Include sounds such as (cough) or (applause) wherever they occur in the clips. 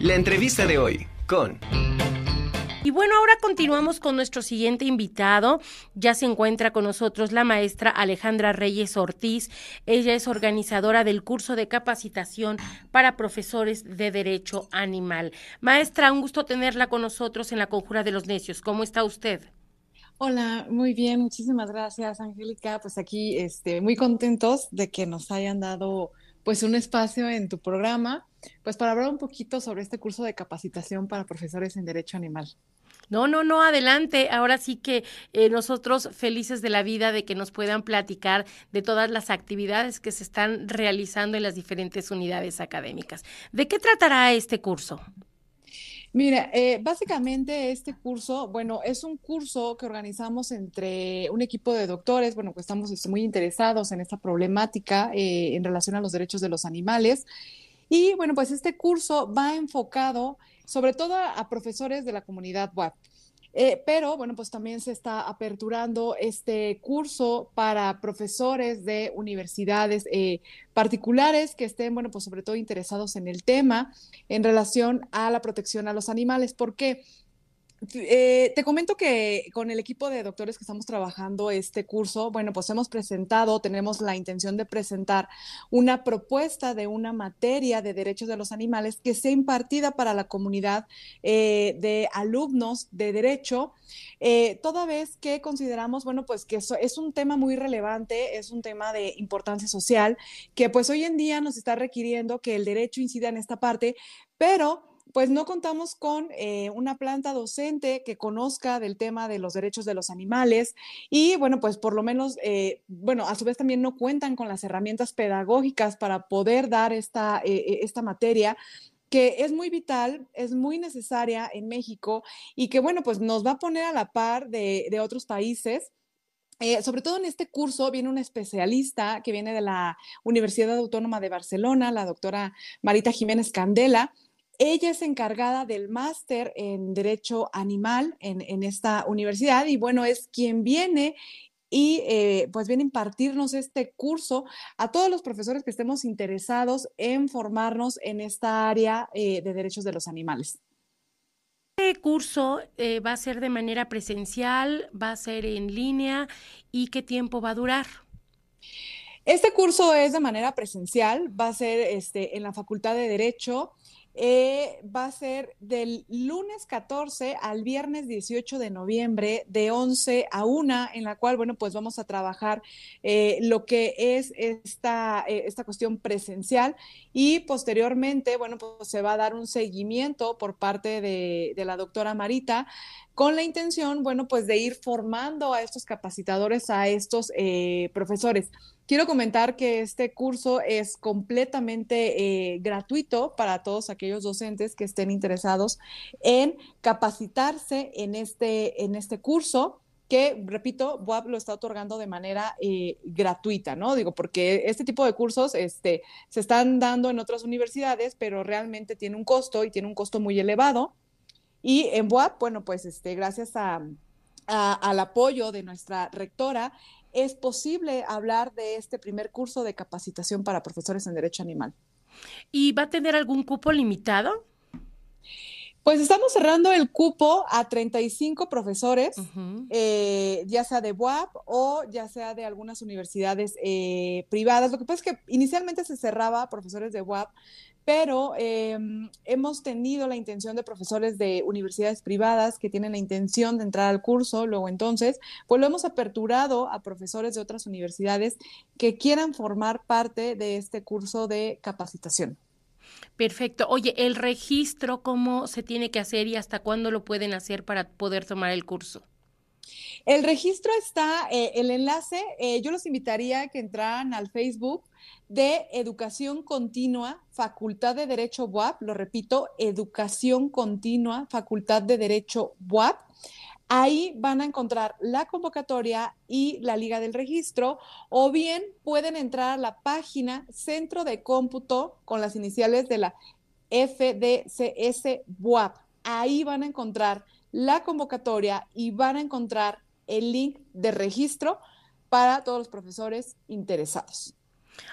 La entrevista de hoy con... Y bueno, ahora continuamos con nuestro siguiente invitado. Ya se encuentra con nosotros la maestra Alejandra Reyes Ortiz. Ella es organizadora del curso de capacitación para profesores de Derecho Animal. Maestra, un gusto tenerla con nosotros en la Conjura de los Necios. ¿Cómo está usted? Hola, muy bien, muchísimas gracias, Angélica. Pues aquí, este, muy contentos de que nos hayan dado pues un espacio en tu programa, pues para hablar un poquito sobre este curso de capacitación para profesores en Derecho Animal. No, no, no, adelante. Ahora sí que eh, nosotros felices de la vida de que nos puedan platicar de todas las actividades que se están realizando en las diferentes unidades académicas. ¿De qué tratará este curso? Mira, eh, básicamente este curso, bueno, es un curso que organizamos entre un equipo de doctores, bueno, pues estamos este, muy interesados en esta problemática eh, en relación a los derechos de los animales. Y bueno, pues este curso va enfocado sobre todo a, profesores de la comunidad web. Eh, pero bueno, pues también se está aperturando este curso para profesores de universidades eh, particulares que estén, bueno, pues sobre todo interesados en el tema en relación a la protección a los animales. ¿Por qué? Eh, te comento que con el equipo de doctores que estamos trabajando este curso, bueno, pues hemos presentado, tenemos la intención de presentar una propuesta de una materia de derechos de los animales que sea impartida para la comunidad eh, de alumnos de derecho, eh, toda vez que consideramos, bueno, pues que eso es un tema muy relevante, es un tema de importancia social, que pues hoy en día nos está requiriendo que el derecho incida en esta parte, pero pues no contamos con eh, una planta docente que conozca del tema de los derechos de los animales y bueno, pues por lo menos, eh, bueno, a su vez también no cuentan con las herramientas pedagógicas para poder dar esta, eh, esta materia que es muy vital, es muy necesaria en México y que, bueno, pues nos va a poner a la par de, otros países. sobre todo en este curso viene una especialista que viene de la Universidad Autónoma de Barcelona, la doctora Marita Jiménez Candela, ella es encargada del máster en Derecho Animal en, esta universidad y bueno, es quien viene y eh, pues viene a impartirnos este curso a todos los profesores que estemos interesados en formarnos en esta área eh, de derechos de los animales. Este curso eh, va a ser de manera presencial, va a ser en línea y qué tiempo va a durar. Este curso es de manera presencial, va a ser este, en la Facultad de Derecho eh, va a ser del lunes 14 al viernes 18 de noviembre, de 11 a 1, en la cual, bueno, pues vamos a trabajar eh, lo que es esta, eh, esta cuestión presencial. Y posteriormente, bueno, pues se va a dar un seguimiento por parte de, de la doctora Marita con la intención, bueno, pues de ir formando a estos capacitadores, a estos profesores. Quiero comentar que este curso es completamente eh, gratuito para todos aquellos docentes que estén interesados en capacitarse en este, en este curso que, repito, BUAP lo está otorgando de manera eh, gratuita, ¿no? Digo, porque este tipo de cursos este, se están dando en otras universidades, pero realmente tiene un costo y tiene un costo muy elevado. Y en BUAP, bueno, pues este, gracias a, al apoyo de nuestra rectora, es posible hablar de este primer curso de capacitación para profesores en Derecho Animal. ¿Y va a tener algún cupo limitado? Pues estamos cerrando el cupo a 35 profesores, eh, ya sea de WAP o ya sea de algunas universidades eh, privadas. Lo que pasa es que inicialmente se cerraba a profesores de WAP, pero em, hemos tenido la intención de profesores de universidades privadas que tienen la intención de entrar al curso, luego entonces, pues lo hemos aperturado a profesores de otras universidades que quieran formar parte de este curso de capacitación. Perfecto. Oye, el registro, ¿cómo se tiene que hacer y hasta cuándo lo pueden hacer para poder tomar el curso? El registro está, eh, el enlace, eh, yo los invitaría a que entraran al Facebook de Educación Continua, Facultad de Derecho WAP, lo repito, Educación Continua, Facultad de Derecho WAP. Ahí van a encontrar la convocatoria y la liga del registro, o bien pueden entrar a la página Centro de Cómputo con las iniciales de la FDCS WAP. Ahí van a encontrar la convocatoria y van a encontrar el link de registro para todos los profesores interesados.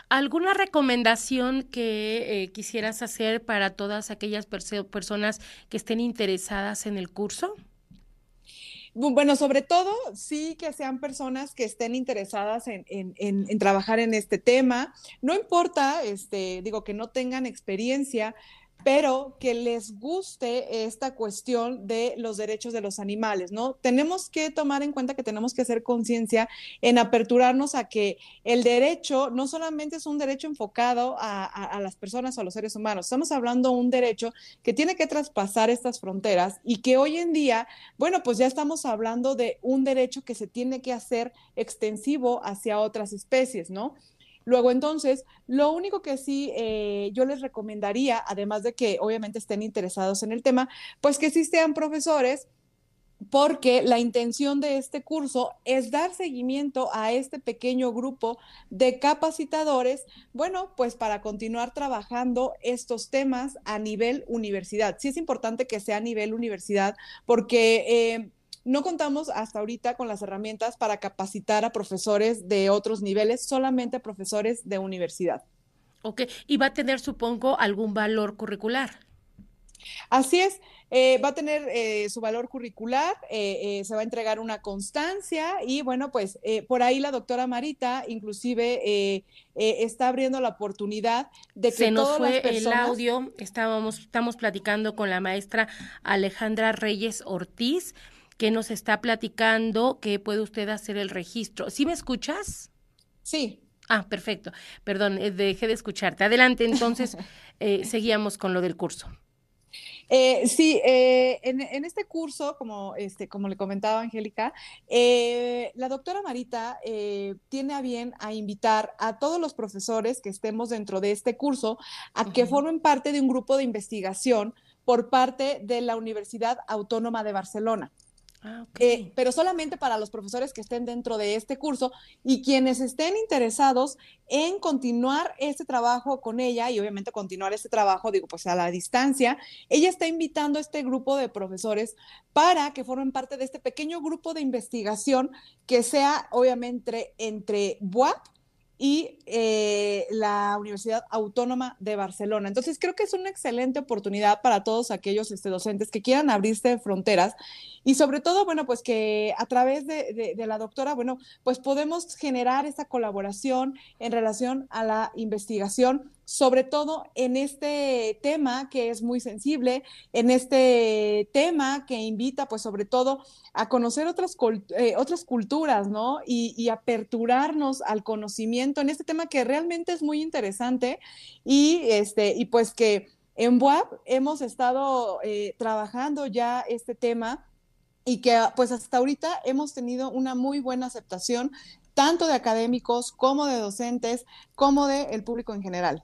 ¿Alguna recomendación que eh, quisieras hacer para todas aquellas personas que estén interesadas en el curso? Bueno, sobre todo sí que sean personas que estén interesadas en, en, trabajar en este tema. No importa, este, digo, que no tengan experiencia, pero que les guste esta cuestión de los derechos de los animales, ¿no? Tenemos que tomar en cuenta que tenemos que hacer conciencia en aperturarnos a que el derecho no solamente es un derecho enfocado a, las personas o a los seres humanos, estamos hablando de un derecho que tiene que traspasar estas fronteras y que hoy en día, bueno, pues ya estamos hablando de un derecho que se tiene que hacer extensivo hacia otras especies, ¿no? Luego, entonces, lo único que sí eh, yo les recomendaría, además de que obviamente estén interesados en el tema, pues que sí sean profesores porque la intención de este curso es dar seguimiento a este pequeño grupo de capacitadores, bueno, pues para continuar trabajando estos temas a nivel universidad. Sí es importante que sea a nivel universidad porque... Eh, no contamos hasta ahorita con las herramientas para capacitar a profesores de otros niveles, solamente profesores de universidad. Ok, y va a tener, supongo, algún valor curricular. Así es, eh, va a tener eh, su valor curricular, eh, se va a entregar una constancia y bueno, pues por ahí la doctora Marita inclusive está abriendo la oportunidad de que se nos fue el audio, estábamos, estamos platicando con la maestra Alejandra Reyes Ortiz que nos está platicando que puede usted hacer el registro. ¿Sí me escuchas? Sí. Ah, perfecto. Perdón, eh, dejé de escucharte. Adelante, entonces, (laughs) eh, seguíamos con lo del curso. Eh, sí, eh, en, este curso, como, este, como le comentaba Angélica, la doctora Marita tiene a bien a invitar a todos los profesores que estemos dentro de este curso a que formen parte de un grupo de investigación por parte de la Universidad Autónoma de Barcelona. Ah, eh, pero solamente para los profesores que estén dentro de este curso y quienes estén interesados en continuar este trabajo con ella y obviamente continuar este trabajo, digo, pues a la distancia, ella está invitando a este grupo de profesores para que formen parte de este pequeño grupo de investigación que sea obviamente entre BUAP y eh, la Universidad Autónoma de Barcelona. Entonces, creo que es una excelente oportunidad para todos aquellos este, docentes que quieran abrirse fronteras y sobre todo, bueno, pues que a través de, de, la doctora, bueno, pues podemos generar esa colaboración en relación a la investigación sobre todo en este tema que es muy sensible, en este tema que invita pues sobre todo a conocer otras, eh, otras culturas, ¿no? Y, aperturarnos al conocimiento en este tema que realmente es muy interesante y, este, y pues que en WAP hemos estado eh, trabajando ya este tema y que pues hasta ahorita hemos tenido una muy buena aceptación tanto de académicos como de docentes, como del el público en general.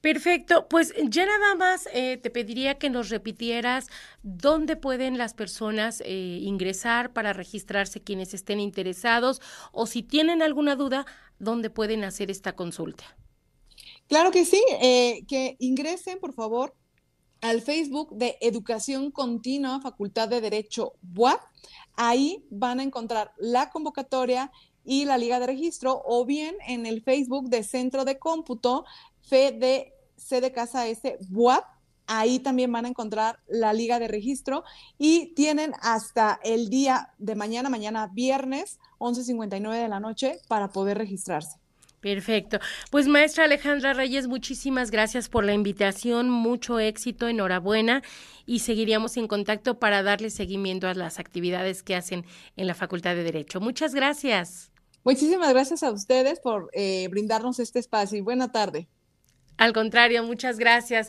Perfecto, pues ya nada más eh, te pediría que nos repitieras dónde pueden las personas eh, ingresar para registrarse quienes estén interesados o si tienen alguna duda, dónde pueden hacer esta consulta. Claro que sí, eh, que ingresen por favor al Facebook de Educación Continua, Facultad de Derecho BUAP. Ahí van a encontrar la convocatoria y la liga de registro o bien en el Facebook de Centro de Cómputo FDC de Casa S WAP. Ahí también van a encontrar la liga de registro y tienen hasta el día de mañana, mañana viernes, 11.59 de la noche, para poder registrarse. Perfecto. Pues maestra Alejandra Reyes, muchísimas gracias por la invitación, mucho éxito, enhorabuena y seguiríamos en contacto para darle seguimiento a las actividades que hacen en la Facultad de Derecho. Muchas gracias. Muchísimas gracias a ustedes por eh, brindarnos este espacio y buena tarde. Al contrario, muchas gracias.